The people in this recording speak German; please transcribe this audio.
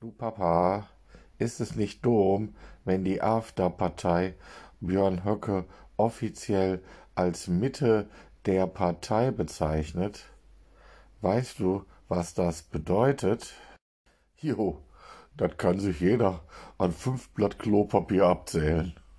Du Papa, ist es nicht dumm, wenn die AfD-Partei Björn Höcke offiziell als Mitte der Partei bezeichnet? Weißt du, was das bedeutet? Jo, das kann sich jeder an fünf Blatt Klopapier abzählen.